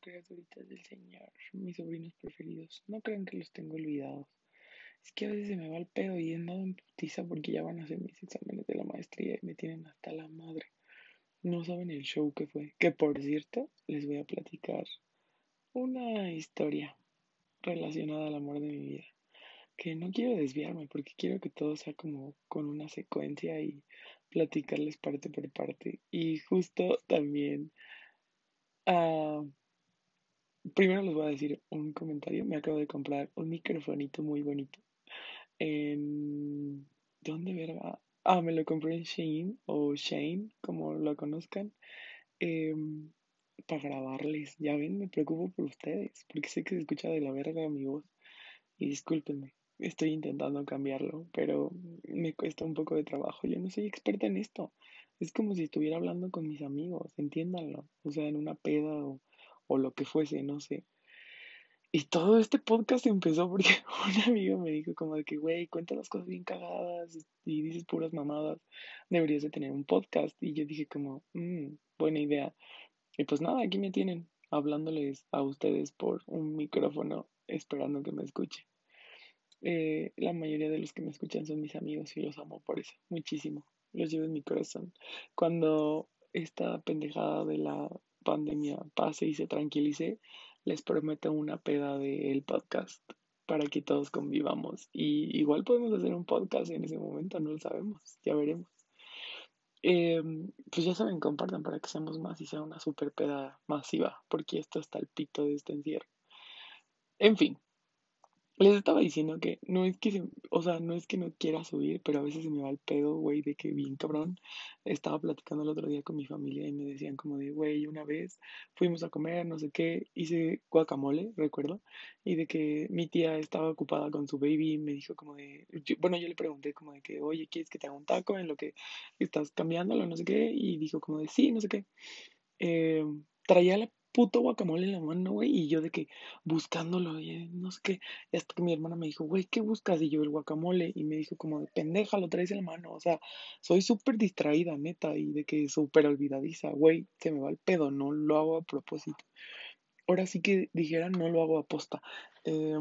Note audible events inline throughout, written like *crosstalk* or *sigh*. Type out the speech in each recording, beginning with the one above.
criaturitas del Señor, mis sobrinos preferidos. No crean que los tengo olvidados. Es que a veces se me va el pedo y he andado en putiza porque ya van a hacer mis exámenes de la maestría y me tienen hasta la madre. No saben el show que fue. Que por cierto, les voy a platicar una historia relacionada al amor de mi vida. Que no quiero desviarme porque quiero que todo sea como con una secuencia y platicarles parte por parte. Y justo también Ah, primero les voy a decir un comentario. Me acabo de comprar un microfonito muy bonito. En... ¿Dónde verga? Ah, me lo compré en Shane o Shane, como lo conozcan. Em, para grabarles. Ya ven, me preocupo por ustedes, porque sé que se escucha de la verga mi voz. Y discúlpenme, estoy intentando cambiarlo, pero me cuesta un poco de trabajo. Yo no soy experta en esto. Es como si estuviera hablando con mis amigos, entiéndanlo. O sea, en una peda o, o lo que fuese, no sé. Y todo este podcast empezó porque *laughs* un amigo me dijo como de que, güey, cuenta las cosas bien cagadas y dices puras mamadas. Deberías de tener un podcast. Y yo dije como, mmm, buena idea. Y pues nada, aquí me tienen hablándoles a ustedes por un micrófono esperando que me escuchen. Eh, la mayoría de los que me escuchan son mis amigos y los amo por eso, muchísimo los llevo en mi corazón. Cuando esta pendejada de la pandemia pase y se tranquilice, les prometo una peda del podcast para que todos convivamos. Y igual podemos hacer un podcast en ese momento, no lo sabemos, ya veremos. Em, pues ya saben, compartan para que seamos más y sea una super peda masiva, porque esto está el pito de este encierro. En fin, les estaba diciendo que no es que, o sea, no es que no quiera subir, pero a veces se me va el pedo, güey, de que bien cabrón. Estaba platicando el otro día con mi familia y me decían como de, güey, una vez fuimos a comer, no sé qué, hice guacamole, recuerdo, y de que mi tía estaba ocupada con su baby y me dijo como de, bueno, yo le pregunté como de que, oye, ¿quieres que te haga un taco en lo que estás cambiándolo, no sé qué? Y dijo como de, sí, no sé qué. Eh, traía la puto guacamole en la mano, güey, y yo de que buscándolo, no sé qué, hasta que mi hermana me dijo, güey, ¿qué buscas? Y yo el guacamole, y me dijo como de pendeja, lo traes en la mano, o sea, soy súper distraída, neta, y de que súper olvidadiza, güey, se me va el pedo, no lo hago a propósito. Ahora sí que dijera, no lo hago a posta. Eh,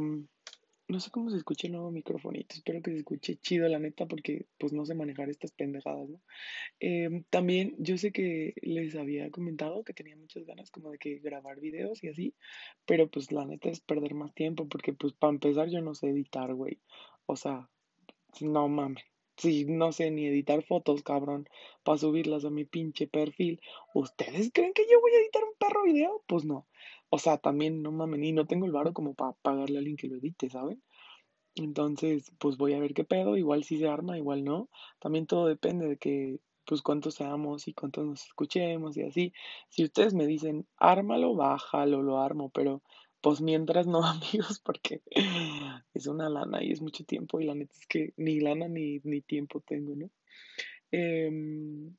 no sé cómo se escucha el nuevo microfonito. Espero que se escuche chido, la neta, porque pues no sé manejar estas pendejadas, ¿no? Em, también yo sé que les había comentado que tenía muchas ganas como de que grabar videos y así, pero pues la neta es perder más tiempo, porque pues para empezar yo no sé editar, güey. O sea, no mames. Si no sé ni editar fotos, cabrón, para subirlas a mi pinche perfil, ¿ustedes creen que yo voy a editar un perro video? Pues no. O sea, también no mames, y no tengo el varo como para pagarle a alguien que lo edite, ¿saben? Entonces, pues voy a ver qué pedo, igual si se arma, igual no. También todo depende de que, pues cuántos seamos y cuántos nos escuchemos y así. Si ustedes me dicen, ármalo, bájalo, lo armo, pero pues mientras no, *laughs* amigos, porque es una lana y es mucho tiempo y la neta es que ni lana ni, ni tiempo tengo, ¿no? Em,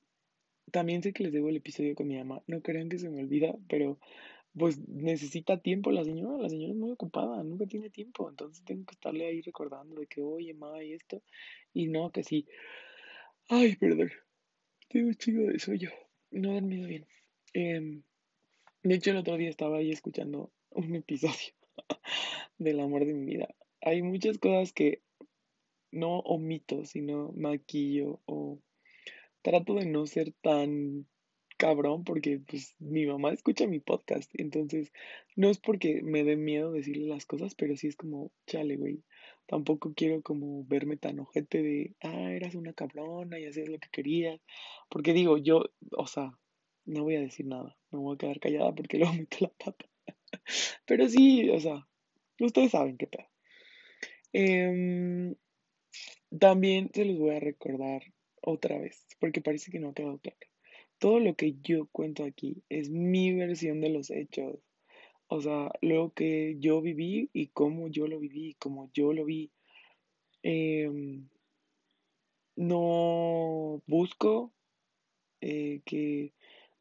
también sé que les debo el episodio con mi mamá, no crean que se me olvida, pero pues necesita tiempo la señora, la señora es muy ocupada, nunca tiene tiempo, entonces tengo que estarle ahí recordando de que, oye, ma, y esto, y no, que sí. Ay, perdón, tengo chido de sueño, no he dormido bien. Em, de hecho, el otro día estaba ahí escuchando un episodio *laughs* del amor de mi vida. Hay muchas cosas que no omito, sino maquillo o trato de no ser tan cabrón porque pues mi mamá escucha mi podcast, entonces no es porque me dé miedo decirle las cosas, pero sí es como, chale, güey, tampoco quiero como verme tan ojete de, ah, eras una cabrona y hacías lo que querías, porque digo, yo, o sea, no voy a decir nada, me voy a quedar callada porque *laughs* luego meto la pata, pero sí, o sea, ustedes saben qué pedo. Em, también se los voy a recordar otra vez, porque parece que no ha quedado claro todo lo que yo cuento aquí es mi versión de los hechos. O sea, lo que yo viví y cómo yo lo viví, cómo yo lo vi. Em, no busco eh, que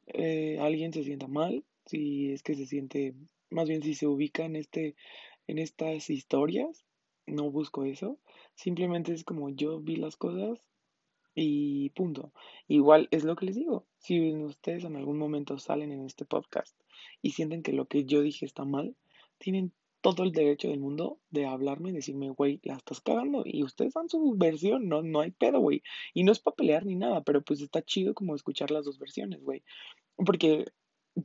eh, alguien se sienta mal, si es que se siente, más bien si se ubica en, este, en estas historias, no busco eso. Simplemente es como yo vi las cosas Y punto. Igual es lo que les digo. Si ustedes en algún momento salen en este podcast y sienten que lo que yo dije está mal, tienen todo el derecho del mundo de hablarme y decirme, güey, la estás cagando. Y ustedes dan su versión, no, no hay pedo, güey. Y no es para pelear ni nada, pero pues está chido como escuchar las dos versiones, güey. Porque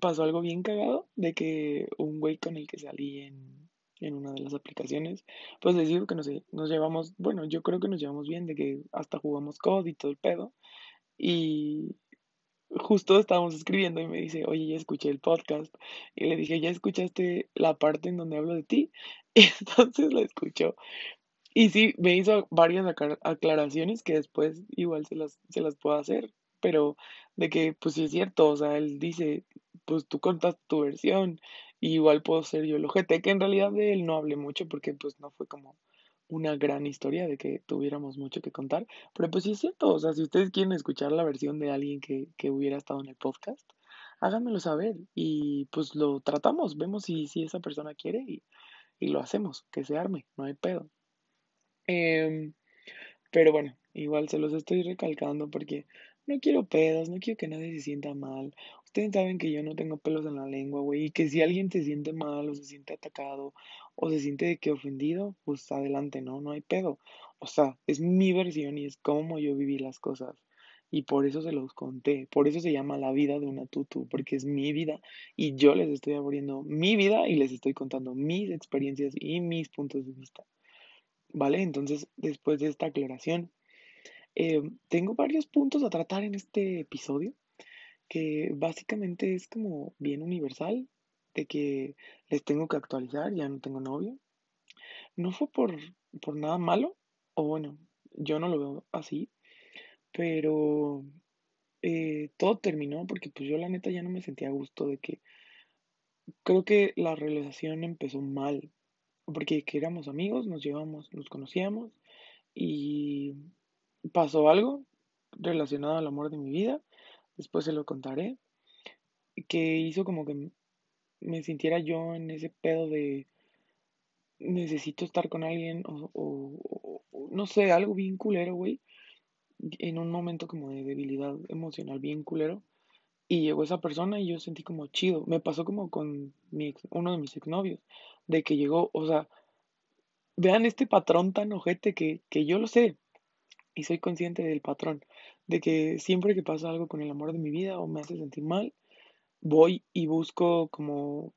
pasó algo bien cagado de que un güey con el que salí en, en una de las aplicaciones, pues les digo que no sé, nos llevamos, bueno, yo creo que nos llevamos bien, de que hasta jugamos COD y todo el pedo. Y, justo estábamos escribiendo y me dice, oye, ya escuché el podcast. Y le dije, ¿ya escuchaste la parte en donde hablo de ti? *laughs* Y entonces la escuchó. Y sí, me hizo varias aclaraciones que después igual se las, se las puedo hacer. Pero de que, pues sí es cierto, o sea, él dice, pues tú contaste tu versión. Igual puedo ser yo el ojete, que en realidad de él no hablé mucho porque pues no fue como una gran historia de que tuviéramos mucho que contar. Pero pues sí es cierto, o sea, si ustedes quieren escuchar la versión de alguien que, que hubiera estado en el podcast, háganmelo saber y pues lo tratamos, vemos si, si esa persona quiere y, y, lo hacemos, que se arme, no hay pedo. Eh, pero bueno, igual se los estoy recalcando porque no quiero pedos, no quiero que nadie se sienta mal. Ustedes saben que yo no tengo pelos en la lengua, güey, y que si alguien se siente mal o se siente atacado o se siente de que ofendido, pues adelante, ¿no? No hay pedo. O sea, es mi versión y es como yo viví las cosas. Y por eso se los conté. Por eso se llama la vida de una tutu, porque es mi vida y yo les estoy abriendo mi vida y les estoy contando mis experiencias y mis puntos de vista. ¿Vale? Entonces, después de esta aclaración, eh, tengo varios puntos a tratar en este episodio, que básicamente es como bien universal, de que les tengo que actualizar, ya no tengo novio. No fue por, por nada malo, o bueno, yo no lo veo así, pero eh, todo terminó porque pues yo la neta ya no me sentía a gusto de que creo que la relación empezó mal, porque que éramos amigos, nos llevamos, nos conocíamos y pasó algo relacionado al amor de mi vida, después se lo contaré, que hizo como que me sintiera yo en ese pedo de necesito estar con alguien o, no sé, algo bien culero, güey, en un momento como de debilidad emocional bien culero. Y llegó esa persona y yo sentí como chido. Me pasó como con mi uno de mis exnovios, de que llegó, o sea, vean este patrón tan ojete que, que yo lo sé, y soy consciente del patrón, de que siempre que pasa algo con el amor de mi vida o me hace sentir mal, voy y busco como,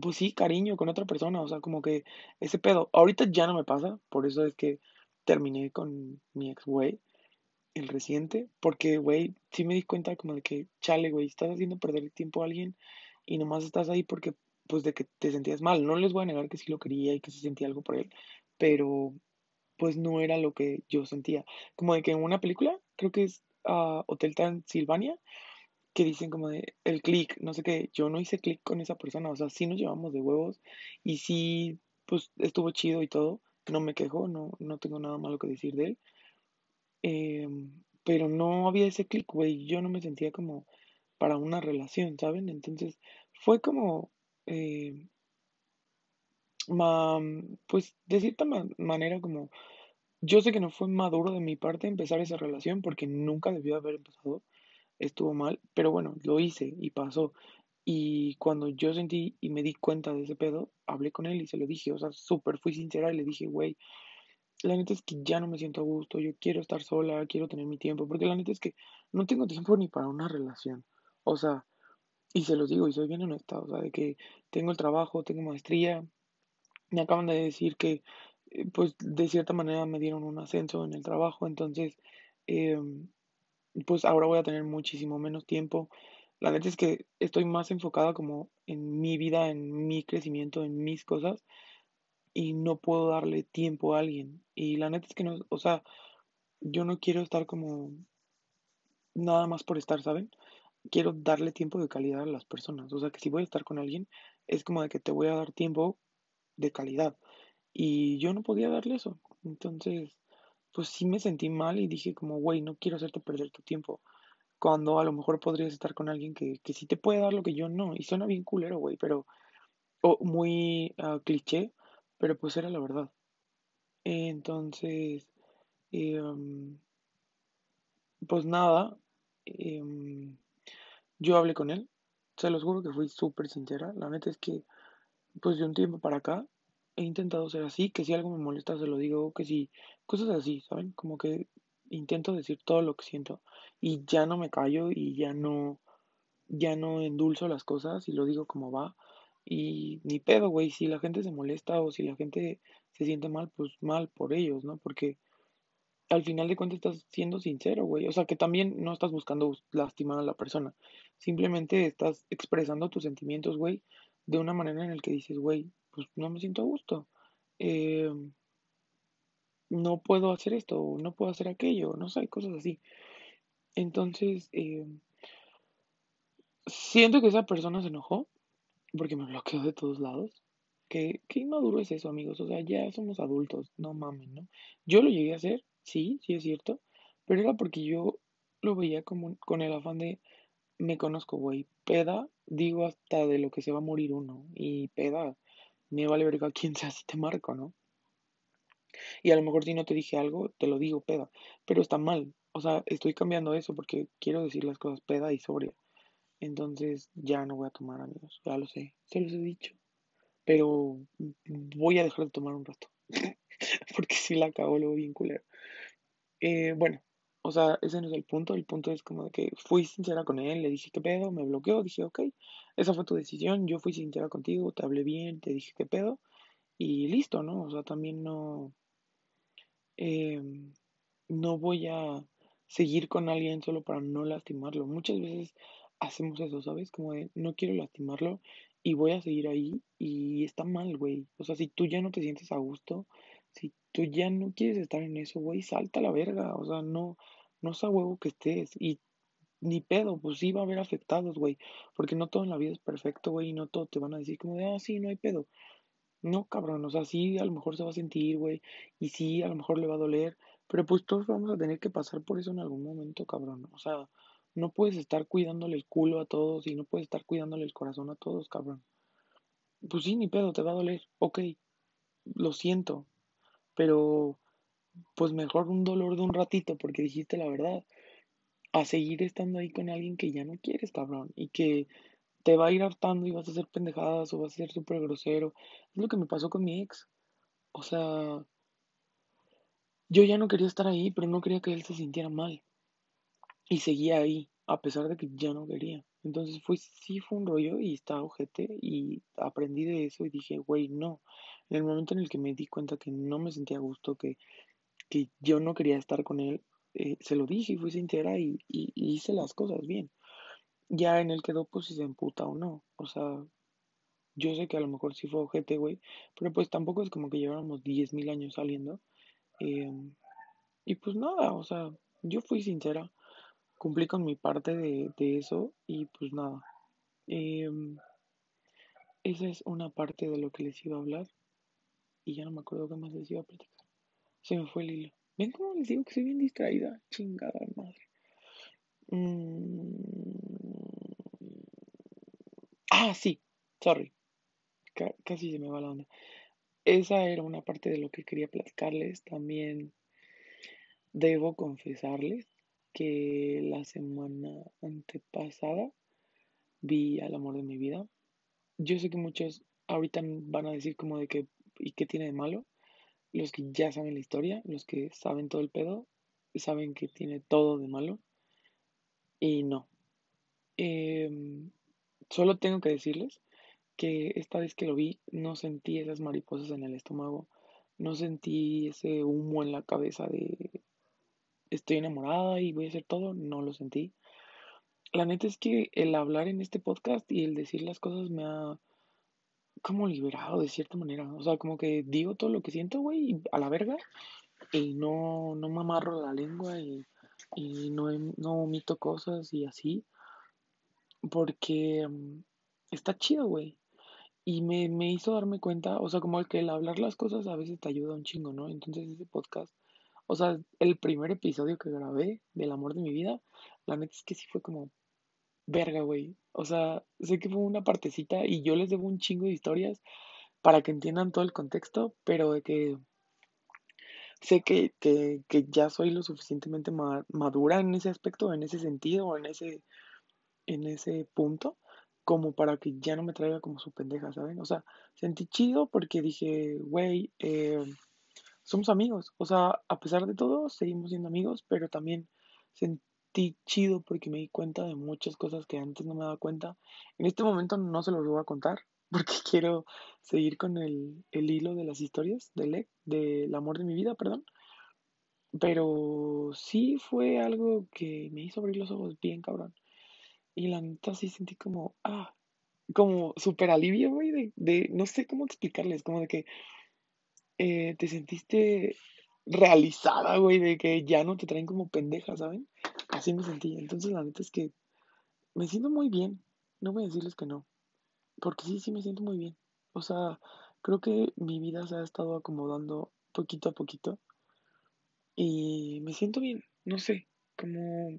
pues sí, cariño con otra persona, o sea, como que ese pedo, ahorita ya no me pasa, por eso es que terminé con mi ex güey, el reciente, porque güey, sí me di cuenta como de que, chale, güey, estás haciendo perder el tiempo a alguien y nomás estás ahí porque, pues de que te sentías mal, no les voy a negar que sí lo quería y que sí sentía algo por él, pero pues no era lo que yo sentía. Como de que en una película, creo que es uh, Hotel Transilvania, que dicen como de el click, no sé qué, yo no hice click con esa persona, o sea, sí nos llevamos de huevos y sí, pues estuvo chido y todo, no me quejo, no, no tengo nada malo que decir de él, em, pero no había ese click, güey, yo no me sentía como para una relación, ¿saben? Entonces fue como, eh, pues de cierta manera como yo sé que no fue maduro de mi parte empezar esa relación porque nunca debió haber empezado, estuvo mal, pero bueno, lo hice y pasó. Y cuando yo sentí y me di cuenta de ese pedo, hablé con él y se lo dije, o sea, súper fui sincera y le dije, güey, la neta es que ya no me siento a gusto, yo quiero estar sola, quiero tener mi tiempo, porque la neta es que no tengo tiempo ni para una relación. O sea, y se los digo y soy bien honesta, o sea, de que tengo el trabajo, tengo maestría, me acaban de decir que, pues, de cierta manera me dieron un ascenso en el trabajo, entonces, em, pues ahora voy a tener muchísimo menos tiempo. La neta es que estoy más enfocada como en mi vida, en mi crecimiento, en mis cosas, y no puedo darle tiempo a alguien. Y la neta es que no, o sea, yo no quiero estar como nada más por estar, ¿saben? Quiero darle tiempo de calidad a las personas. O sea, que si voy a estar con alguien, es como de que te voy a dar tiempo de calidad. Y yo no podía darle eso. Entonces, pues sí me sentí mal y dije como, güey, no quiero hacerte perder tu tiempo. Cuando a lo mejor podrías estar con alguien que, que sí te puede dar lo que yo no. Y suena bien culero, güey, pero... O muy uh, cliché, pero pues era la verdad. Entonces, um, pues nada, em, yo hablé con él, se los juro que fui súper sincera. La neta es que, pues de un tiempo para acá, he intentado ser así, que si algo me molesta se lo digo, que si cosas así, ¿saben? Como que intento decir todo lo que siento y ya no me callo y ya no, ya no endulzo las cosas y lo digo como va. Y ni pedo, güey, si la gente se molesta o si la gente se siente mal, pues mal por ellos, ¿no? Porque al final de cuentas estás siendo sincero, güey. O sea, que también no estás buscando lastimar a la persona. Simplemente estás expresando tus sentimientos, güey, de una manera en la que dices, güey, pues no me siento a gusto. Eh, no puedo hacer esto, no puedo hacer aquello, no sé, cosas así. Entonces, eh, siento que esa persona se enojó porque me bloqueó de todos lados. ¿Qué, qué inmaduro es eso, amigos? O sea, ya somos adultos, no mames, ¿no? Yo lo llegué a hacer, sí, sí es cierto, pero era porque yo lo veía como con el afán de, me conozco, güey, peda, digo hasta de lo que se va a morir uno, y peda, me vale verga quién sea si te marco, ¿no? Y a lo mejor si no te dije algo, te lo digo peda, pero está mal, o sea, estoy cambiando eso porque quiero decir las cosas peda y sobria. Entonces ya no voy a tomar, amigos, ya lo sé, se los he dicho pero voy a dejar de tomar un rato. *laughs* Porque si la cago luego bien culero. Eh, bueno, o sea, ese no es el punto. El punto es como de que fui sincera con él, le dije qué pedo, me bloqueó, dije ok, esa fue tu decisión, yo fui sincera contigo, te hablé bien, te dije qué pedo y listo, ¿no? O sea, también no, eh, no voy a seguir con alguien solo para no lastimarlo. Muchas veces hacemos eso, ¿sabes? Como de no quiero lastimarlo y voy a seguir ahí y está mal, güey. O sea, si tú ya no te sientes a gusto, tú ya no quieres estar en eso, güey, salta a la verga. O sea, no, no es a huevo que estés. Y ni pedo, pues sí va a haber afectados, güey. Porque no todo en la vida es perfecto, güey, y no todo te van a decir como de, ah, sí, no hay pedo. No, cabrón, o sea, sí, a lo mejor se va a sentir, güey, y sí, a lo mejor le va a doler, pero pues todos vamos a tener que pasar por eso en algún momento, cabrón. O sea, no puedes estar cuidándole el culo a todos y no puedes estar cuidándole el corazón a todos, cabrón. Pues sí, ni pedo, te va a doler. Ok, lo siento. Pero, pues mejor un dolor de un ratito porque dijiste la verdad. A seguir estando ahí con alguien que ya no quieres, cabrón. Y que te va a ir hartando y vas a hacer pendejadas o vas a ser súper grosero. Es lo que me pasó con mi ex. O sea, yo ya no quería estar ahí, pero no quería que él se sintiera mal. Y seguía ahí, a pesar de que ya no quería. Entonces fue, sí fue un rollo y estaba ojete y aprendí de eso y dije, güey, no. En el momento en el que me di cuenta que no me sentía a gusto, que, que yo no quería estar con él, eh, se lo dije y fui sincera y, hice las cosas bien. Ya en él quedó pues si se emputa o no. O sea, yo sé que a lo mejor sí fue ojete, güey, pero pues tampoco es como que lleváramos 10.000 años saliendo. Eh, y pues nada, o sea, yo fui sincera cumplí con mi parte de, eso y pues nada. Em, esa es una parte de lo que les iba a hablar y ya no me acuerdo qué más les iba a platicar. Se me fue el hilo. ¿Ven cómo les digo que soy bien distraída? Chingada madre. Mm. Ah, sí, sorry. casi se me va la onda. Esa era una parte de lo que quería platicarles. También debo confesarles que la semana antepasada vi al amor de mi vida. Yo sé que muchos ahorita van a decir como de que, ¿y qué tiene de malo? Los que ya saben la historia, los que saben todo el pedo, saben que tiene todo de malo. Y no. Em, solo tengo que decirles que esta vez que lo vi no sentí esas mariposas en el estómago, no sentí ese humo en la cabeza de estoy enamorada y voy a hacer todo, no lo sentí. La neta es que el hablar en este podcast y el decir las cosas me ha como liberado de cierta manera. O sea, como que digo todo lo que siento, güey, a la verga. Y no, no me amarro la lengua y, no, no omito cosas y así. Porque mm, está chido, güey. Y me, me hizo darme cuenta, o sea, como que el hablar las cosas a veces te ayuda un chingo, ¿no? Entonces ese podcast o sea, el primer episodio que grabé del amor de mi vida, la neta es que sí fue como, verga, güey. O sea, sé que fue una partecita y yo les debo un chingo de historias para que entiendan todo el contexto, pero de que sé que, que, que ya soy lo suficientemente madura en ese aspecto, en ese sentido, en ese, en ese punto, como para que ya no me traiga como su pendeja, ¿saben? O sea, sentí chido porque dije, güey, eh, somos amigos. O sea, a pesar de todo, seguimos siendo amigos, pero también sentí chido porque me di cuenta de muchas cosas que antes no me daba cuenta. En este momento no se los voy a contar *laughs* porque quiero seguir con el, el hilo de las historias del, del amor de mi vida, perdón. Pero sí fue algo que me hizo abrir los ojos bien cabrón. Y la neta sí sentí como, ah, como súper alivio, güey, de, de, no sé cómo explicarles, como de que eh, te sentiste realizada, güey, de que ya no te traen como pendeja, ¿saben? Así me sentí. Entonces, la neta es que me siento muy bien. No voy a decirles que no. Porque sí, sí me siento muy bien. O sea, creo que mi vida se ha estado acomodando poquito a poquito. Y me siento bien. No sé, como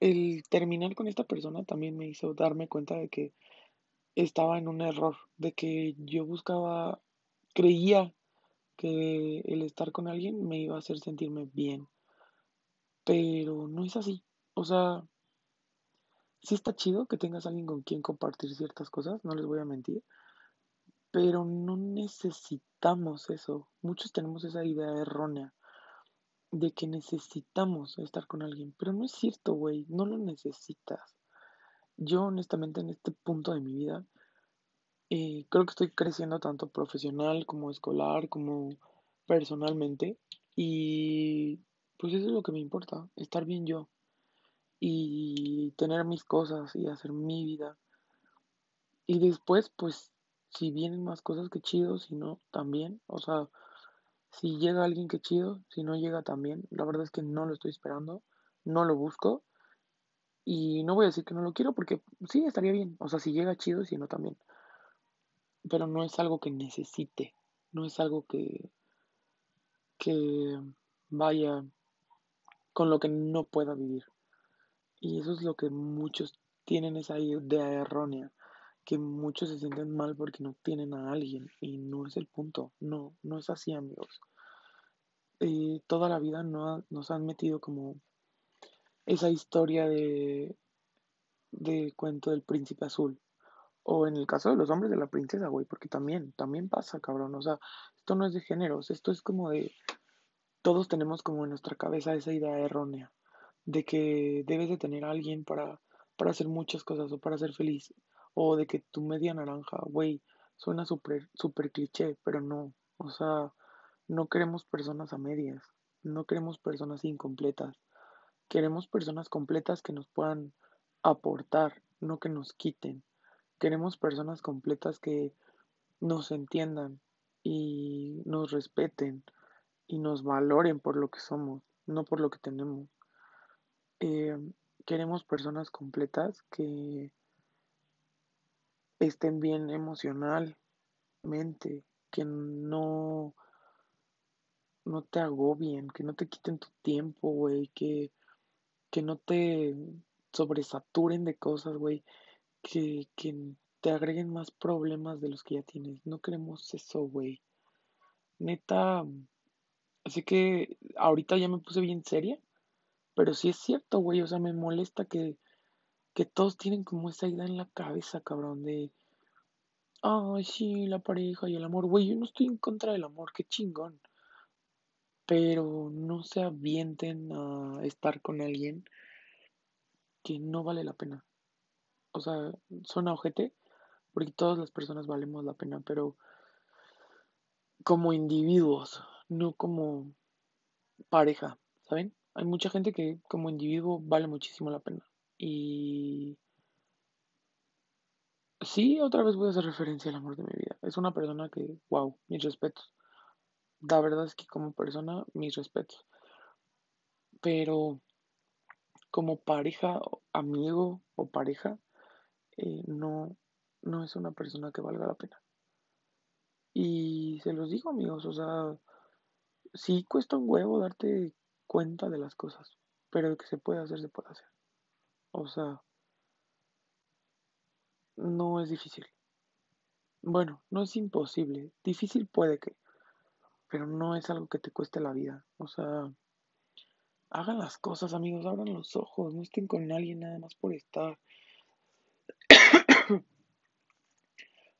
el terminar con esta persona también me hizo darme cuenta de que estaba en un error, de que yo buscaba, creía que el estar con alguien me iba a hacer sentirme bien, pero no es así. O sea, sí está chido que tengas alguien con quien compartir ciertas cosas, no les voy a mentir, pero no necesitamos eso. Muchos tenemos esa idea errónea de que necesitamos estar con alguien, pero no es cierto, güey, no lo necesitas. Yo honestamente en este punto de mi vida eh, creo que estoy creciendo tanto profesional como escolar, como personalmente, y pues eso es lo que me importa, estar bien yo y tener mis cosas y hacer mi vida. Y después, pues, si vienen más cosas que chido, si no, también, o sea, si llega alguien que chido, si no llega también. La verdad es que no lo estoy esperando, no lo busco. Y no voy a decir que no lo quiero porque sí, estaría bien. O sea, si llega chido, si no también. Pero no es algo que necesite. No es algo que, que vaya con lo que no pueda vivir. Y eso es lo que muchos tienen esa idea errónea, que muchos se sienten mal porque no tienen a alguien y no es el punto, no, no es así amigos. Toda la vida no nos han metido como esa historia de, de cuento del príncipe azul. O en el caso de los hombres de la princesa, güey, porque también, también pasa, cabrón. O sea, esto no es de géneros, esto es como de... Todos tenemos como en nuestra cabeza esa idea errónea de que debes de tener a alguien para, para hacer muchas cosas o para ser feliz. O de que tu media naranja, güey, suena súper super cliché, pero no. O sea, no queremos personas a medias, no queremos personas incompletas. Queremos personas completas que nos puedan aportar, no que nos quiten. Queremos personas completas que nos entiendan y nos respeten y nos valoren por lo que somos, no por lo que tenemos. Eh, queremos personas completas que estén bien emocionalmente, que no, no te agobien, que no te quiten tu tiempo, güey, que, que no te sobresaturen de cosas, güey, que, que te agreguen más problemas de los que ya tienes. No queremos eso, güey. Neta, así que ahorita ya me puse bien seria pero sí es cierto, güey, o sea, me molesta que, que todos tienen como esa idea en la cabeza, cabrón, de, ay, sí, la pareja y el amor, güey, yo no estoy en contra del amor, qué chingón. Pero no se avienten a estar con alguien que no vale la pena. O sea, suena ojete, porque todas las personas valemos la pena, pero como individuos, no como pareja, ¿saben? Hay mucha gente que como individuo vale muchísimo la pena. Y sí, otra vez voy a hacer referencia al amor de mi vida. Es una persona que, wow, mis respetos. La verdad es que como persona, mis respetos. Pero como pareja, amigo o pareja, eh, no, no es una persona que valga la pena. Y se los digo, amigos, o sea, sí cuesta un huevo darte cuenta de las cosas, pero de que se puede hacer, se puede hacer. O sea, no es difícil. Bueno, no es imposible, difícil puede que, pero no es algo que te cueste la vida. O sea, hagan las cosas, amigos, abran los ojos, no estén con alguien nada más por estar.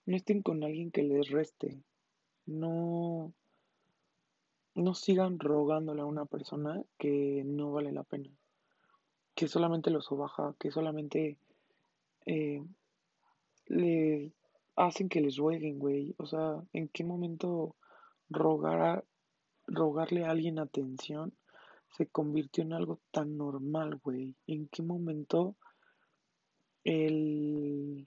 No estén con alguien que les reste. No, no sigan rogándole a una persona que no vale la pena. Que solamente los sobaja, que solamente eh, le hacen que les rueguen, güey. O sea, ¿en qué momento rogar a, rogarle a alguien atención se convirtió en algo tan normal, güey? ¿En qué momento el,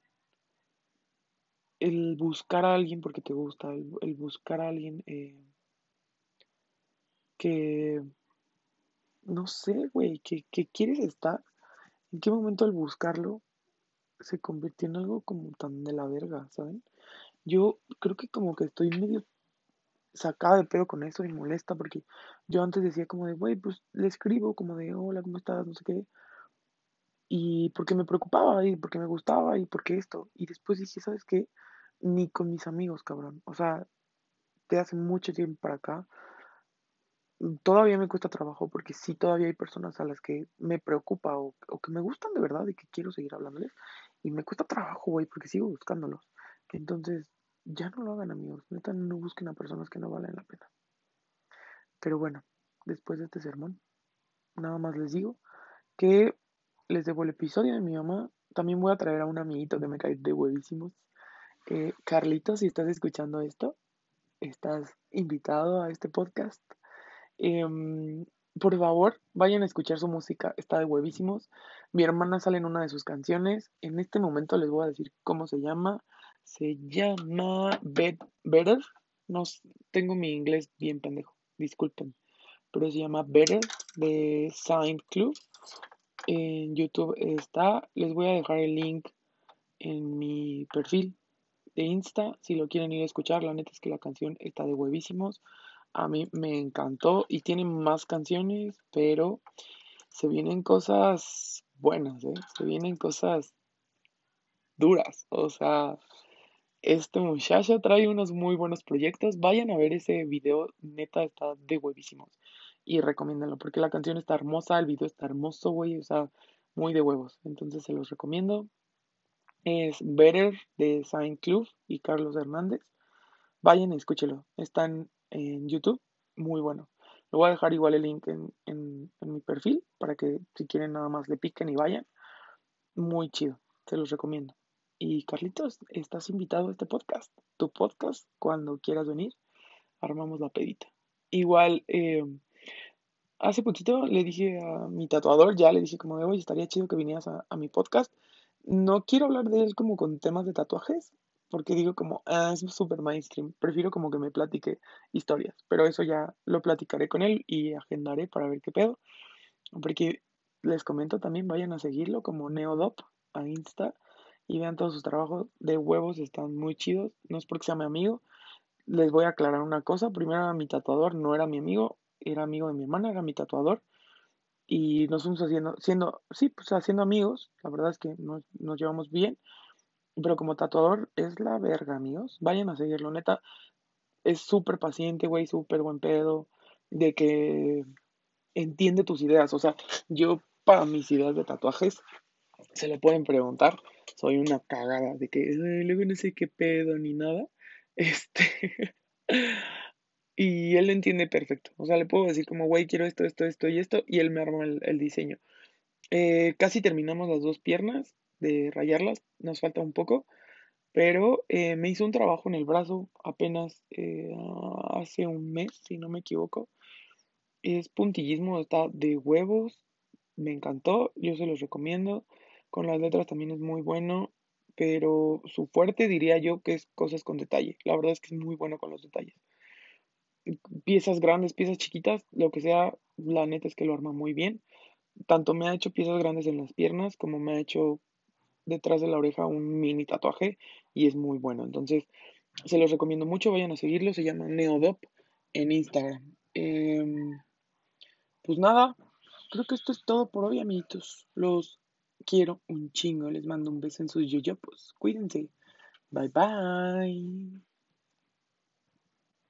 el buscar a alguien porque te gusta, el, buscar a alguien eh, que, no sé, güey, que, que quieres estar, ¿en qué momento el buscarlo se convirtió en algo como tan de la verga, ¿saben? Yo creo que como que estoy medio sacada de pedo con eso y molesta porque yo antes decía como de, güey, pues le escribo como de, hola, ¿cómo estás? No sé qué. Y porque me preocupaba y porque me gustaba y porque esto. Y después dije, ¿sabes qué? Ni con mis amigos, cabrón. O sea, de hace mucho tiempo para acá, todavía me cuesta trabajo porque sí todavía hay personas a las que me preocupa o, o que me gustan de verdad y que quiero seguir hablándoles. Y me cuesta trabajo, güey, porque sigo buscándolos. Entonces, ya no lo hagan, amigos. Neta, no busquen a personas que no valen la pena. Pero bueno, después de este sermón, nada más les digo que les debo el episodio de mi mamá. También voy a traer a un amiguito que me cae de huevísimos. Eh, Carlitos, si estás escuchando esto, estás invitado a este podcast. Em, por favor, vayan a escuchar su música, está de huevísimos. Mi hermana sale en una de sus canciones. En este momento les voy a decir cómo se llama. Se llama Better. No tengo mi inglés bien pendejo, disculpen. Pero se llama Better de Sign Club. En YouTube está. Les voy a dejar el link en mi perfil de Insta. Si lo quieren ir a escuchar, la neta es que la canción está de huevísimos. A mí me encantó y tiene más canciones, pero se vienen cosas buenas, ¿eh? Se vienen cosas duras. O sea, este muchacho trae unos muy buenos proyectos. Vayan a ver ese video, neta, está de huevísimos. Y recomiéndenlo, porque la canción está hermosa, el video está hermoso, güey. O sea, muy de huevos. Entonces se los recomiendo. Es Better de Saint Club y Carlos Hernández. Vayan y escúchelo. Están en YouTube, muy bueno. Lo voy a dejar igual el link en, en, mi perfil para que si quieren nada más le piquen y vayan. Muy chido, se los recomiendo. Y Carlitos, estás invitado a este podcast. Tu podcast, cuando quieras venir, armamos la pedita. Igual, eh, hace poquito le dije a mi tatuador, ya le dije como de, hoy estaría chido que vinieras a, a mi podcast. No quiero hablar de él como con temas de tatuajes, porque digo como, ah, es súper mainstream, prefiero como que me platique historias, pero eso ya lo platicaré con él y agendaré para ver qué pedo, porque les comento también, vayan a seguirlo como Neodop a Insta y vean todos sus trabajos de huevos, están muy chidos, no es porque sea mi amigo, les voy a aclarar una cosa, primero mi tatuador, no era mi amigo, era amigo de mi hermana, era mi tatuador, y nos fuimos haciendo, siendo, sí, pues haciendo amigos, la verdad es que nos, llevamos bien, pero como tatuador es la verga, amigos. Vayan a seguirlo, neta. Es súper paciente, güey, súper buen pedo. De que entiende tus ideas. O sea, yo para mis ideas de tatuajes se lo pueden preguntar. Soy una cagada de que luego no sé qué pedo ni nada. *laughs* Este. Y él lo entiende perfecto. O sea, le puedo decir como, güey, quiero esto, esto, esto y esto. Y él me arma el, diseño. Eh, casi terminamos las dos piernas de rayarlas, nos falta un poco, pero eh, me hizo un trabajo en el brazo apenas eh, hace un mes, si no me equivoco. Es puntillismo, está de huevos, me encantó, yo se los recomiendo. Con las letras también es muy bueno, pero su fuerte diría yo que es cosas con detalle. La verdad es que es muy bueno con los detalles. Piezas grandes, piezas chiquitas, lo que sea, la neta es que lo arma muy bien. Tanto me ha hecho piezas grandes en las piernas como me ha hecho detrás de la oreja un mini tatuaje y es muy bueno. Entonces, se los recomiendo mucho, vayan a seguirlo, se llama Neodop en Instagram. Em, pues nada, creo que esto es todo por hoy, amiguitos. Los quiero un chingo, les mando un beso en sus yoyopos. Cuídense. Bye bye.